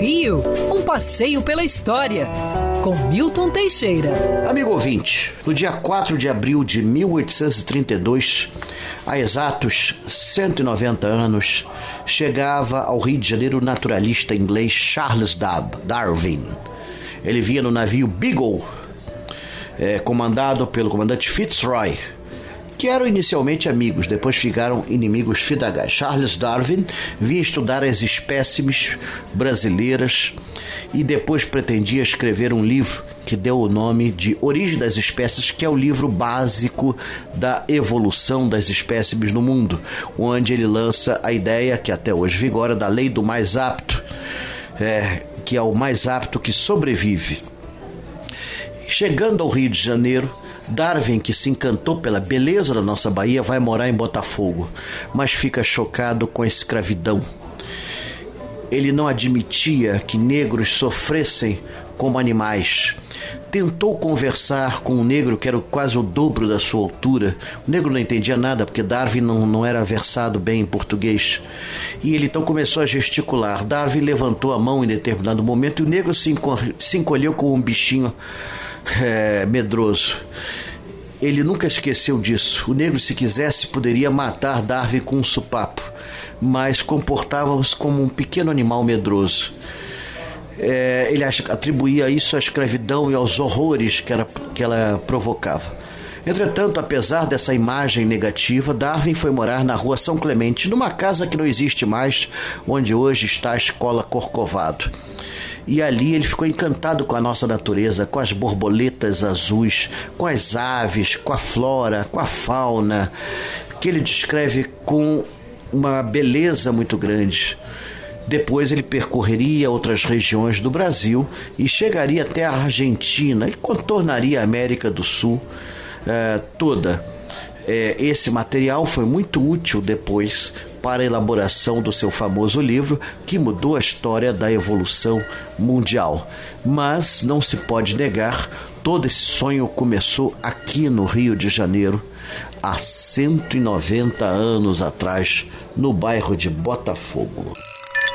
Rio, um passeio pela história, com Milton Teixeira. Amigo ouvinte, no dia 4 de abril de 1832, há exatos 190 anos, chegava ao Rio de Janeiro o naturalista inglês Charles Darwin. Ele vinha no navio Beagle, é, comandado pelo comandante Fitzroy que eram inicialmente amigos, depois ficaram inimigos fidagais. Charles Darwin vinha estudar as espécimes brasileiras e depois pretendia escrever um livro que deu o nome de Origem das Espécies, que é o livro básico da evolução das espécimes no mundo, onde ele lança a ideia que até hoje vigora da lei do mais apto, é, que é o mais apto que sobrevive. Chegando ao Rio de Janeiro, Darwin, que se encantou pela beleza da nossa Bahia, vai morar em Botafogo, mas fica chocado com a escravidão. Ele não admitia que negros sofressem como animais. Tentou conversar com um negro que era quase o dobro da sua altura. O negro não entendia nada porque Darwin não, não era versado bem em português. E ele então começou a gesticular. Darwin levantou a mão em determinado momento e o negro se, encolheu como um bichinho é, medroso. Ele nunca esqueceu disso. O negro, se quisesse, poderia matar Darwin com um supapo, mas comportava-se como um pequeno animal medroso. É, ele atribuía isso à escravidão e aos horrores que, era, que ela provocava. Entretanto, apesar dessa imagem negativa, Darwin foi morar na rua São Clemente, numa casa que não existe mais, onde hoje está a escola Corcovado. E ali ele ficou encantado com a nossa natureza, com as borboletas azuis, com as aves, com a flora, com a fauna, que ele descreve com uma beleza muito grande. Depois ele percorreria outras regiões do Brasil e chegaria até a Argentina e contornaria a América do Sul é, toda. É, esse material foi muito útil depois para a elaboração do seu famoso livro, que mudou a história da evolução mundial. Mas não se pode negar, todo esse sonho começou aqui no Rio de Janeiro, há 190 anos atrás, no bairro de Botafogo.